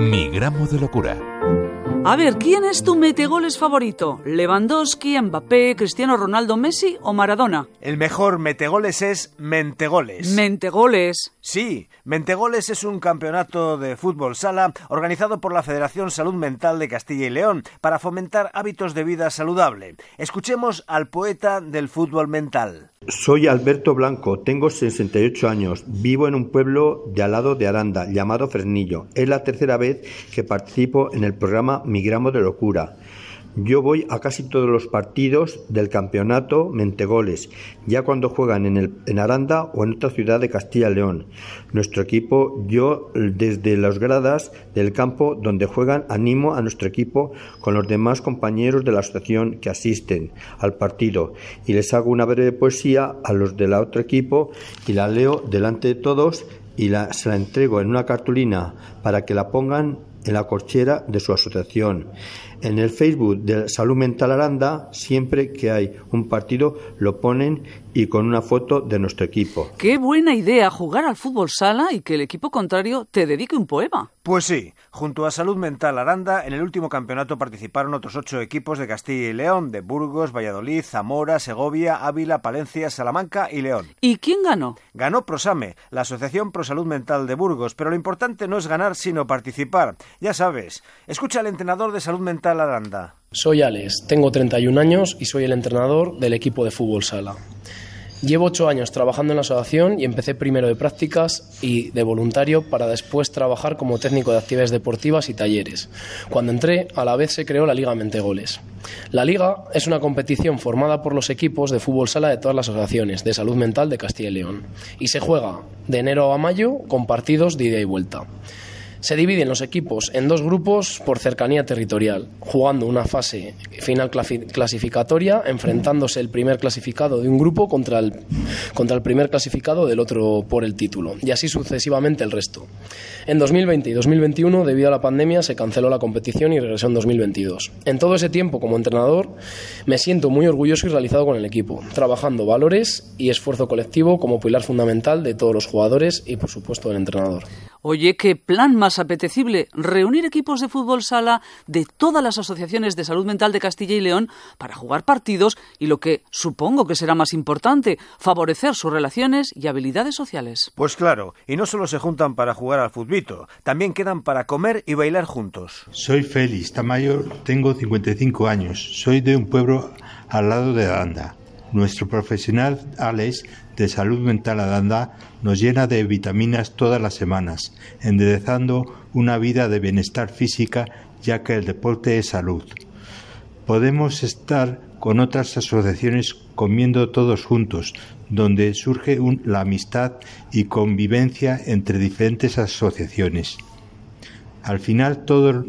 Mi gramo de locura. A ver, ¿quién es tu metegoles favorito? ¿Lewandowski, Mbappé, Cristiano Ronaldo, Messi o Maradona? El mejor metegoles es Mentegoles. Mentegoles. Sí, Mentegoles es un campeonato de fútbol sala organizado por la Federación Salud Mental de Castilla y León para fomentar hábitos de vida saludable. Escuchemos al poeta del fútbol mental. Soy Alberto Blanco, tengo 68 años, vivo en un pueblo de al lado de Aranda llamado Fresnillo. Es la tercera vez que participo en el programa Mi Gramo de Locura. Yo voy a casi todos los partidos del campeonato Mentegoles, ya cuando juegan en, el, en Aranda o en otra ciudad de Castilla y León. Nuestro equipo, yo desde las gradas del campo donde juegan, animo a nuestro equipo con los demás compañeros de la asociación que asisten al partido y les hago una breve poesía a los del otro equipo y la leo delante de todos y la, se la entrego en una cartulina para que la pongan en la corchera de su asociación. En el Facebook de Salud Mental Aranda, siempre que hay un partido, lo ponen y con una foto de nuestro equipo. Qué buena idea jugar al fútbol sala y que el equipo contrario te dedique un poema. Pues sí, junto a Salud Mental Aranda, en el último campeonato participaron otros ocho equipos de Castilla y León, de Burgos, Valladolid, Zamora, Segovia, Ávila, Palencia, Salamanca y León. ¿Y quién ganó? Ganó Prosame, la Asociación Pro Salud Mental de Burgos, pero lo importante no es ganar, sino participar. Ya sabes, escucha al entrenador de Salud Mental Soy Alex, tengo 31 años y soy el entrenador del equipo de fútbol sala. Llevo ocho años trabajando en la asociación y empecé primero de prácticas y de voluntario para después trabajar como técnico de actividades deportivas y talleres. Cuando entré, a la vez se creó la Liga Mentegoles. La Liga es una competición formada por los equipos de fútbol sala de todas las asociaciones de salud mental de Castilla y León y se juega de enero a mayo con partidos de ida y vuelta. Se dividen los equipos en dos grupos por cercanía territorial, jugando una fase final clasificatoria, enfrentándose el primer clasificado de un grupo contra el, contra el primer clasificado del otro por el título, y así sucesivamente el resto. En 2020 y 2021, debido a la pandemia, se canceló la competición y regresó en 2022. En todo ese tiempo, como entrenador, me siento muy orgulloso y realizado con el equipo, trabajando valores y esfuerzo colectivo como pilar fundamental de todos los jugadores y, por supuesto, del entrenador. Oye, qué plan más apetecible, reunir equipos de fútbol sala de todas las asociaciones de salud mental de Castilla y León para jugar partidos y lo que supongo que será más importante, favorecer sus relaciones y habilidades sociales. Pues claro, y no solo se juntan para jugar al futbito, también quedan para comer y bailar juntos. Soy Félix Tamayo, tengo 55 años, soy de un pueblo al lado de Aranda. Nuestro profesional Alex de salud mental Aranda nos llena de vitaminas todas las semanas, enderezando una vida de bienestar física ya que el deporte es salud. Podemos estar con otras asociaciones comiendo todos juntos, donde surge la amistad y convivencia entre diferentes asociaciones. Al final, todos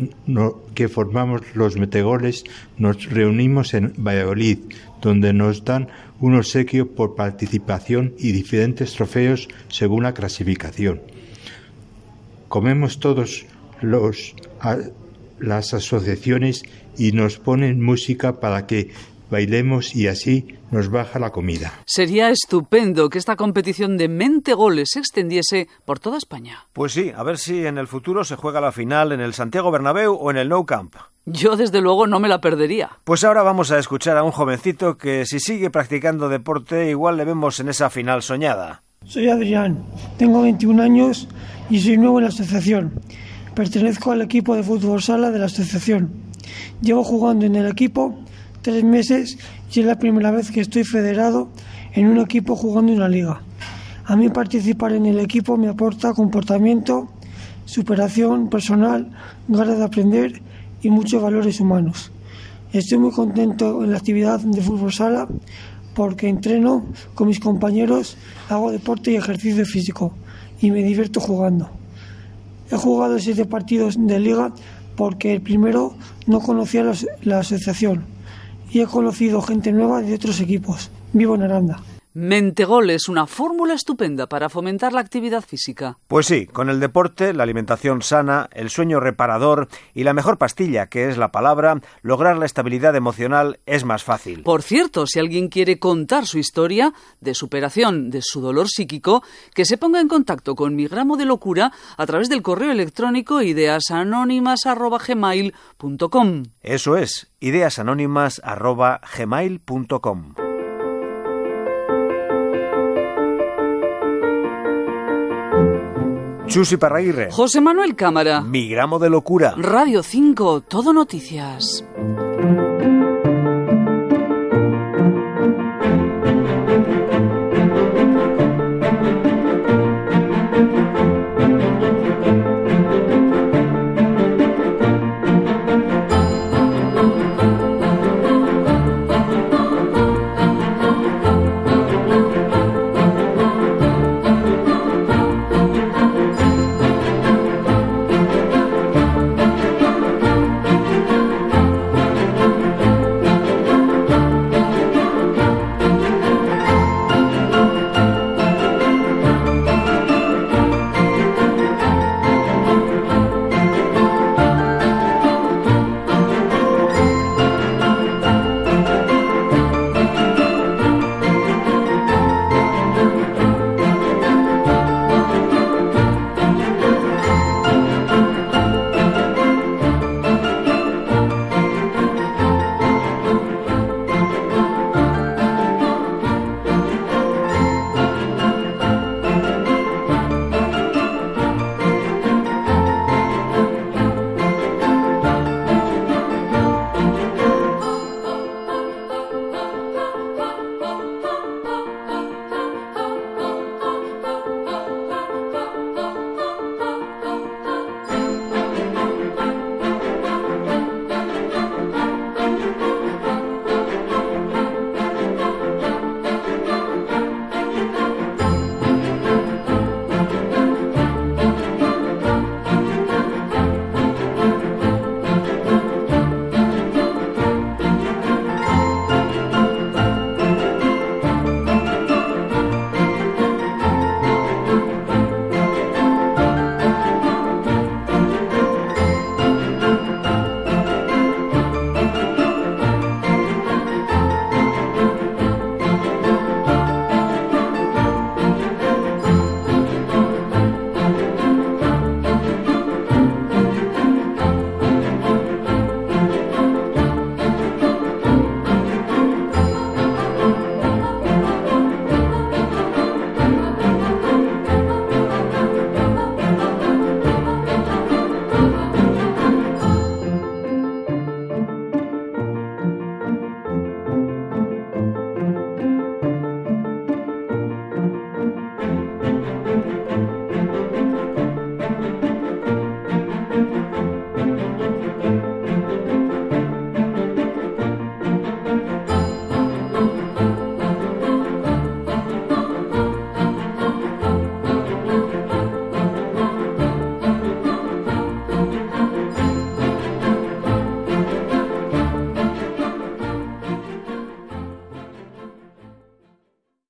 que formamos los metegoles nos reunimos en Valladolid, donde nos dan un obsequio por participación y diferentes trofeos según la clasificación. Comemos todos los, las asociaciones y nos ponen música para que bailemos y así nos baja la comida. Sería estupendo que esta competición de mente goles se extendiese por toda España. Pues sí, a ver si en el futuro se juega la final en el Santiago Bernabéu o en el Nou Camp. Yo desde luego no me la perdería. Pues ahora vamos a escuchar a un jovencito que si sigue practicando deporte igual le vemos en esa final soñada. Soy Adrián, tengo 21 años y soy nuevo en la asociación. Pertenezco al equipo de fútbol sala de la asociación. Llevo jugando en el equipo tres meses y es la primera vez que estoy federado en un equipo jugando en una liga. A mí participar en el equipo me aporta comportamiento, superación personal, ganas de aprender y muchos valores humanos. Estoy muy contento en la actividad de fútbol sala porque entreno con mis compañeros, hago deporte y ejercicio físico y me divierto jugando. He jugado siete partidos de liga porque el primero no conocía la, la asociación y he conocido gente nueva de otros equipos. Vivo en Aranda. Mentegol es una fórmula estupenda para fomentar la actividad física. Pues sí, con el deporte, la alimentación sana, el sueño reparador y la mejor pastilla, que es la palabra, lograr la estabilidad emocional es más fácil. Por cierto, si alguien quiere contar su historia de superación de su dolor psíquico, que se ponga en contacto con mi gramo de locura a través del correo electrónico ideasanónimas.gmail.com. Eso es, ideasanónimas.gmail.com. Chusi Parraguirre. José Manuel Cámara. Mi gramo de locura. Radio 5, Todo Noticias.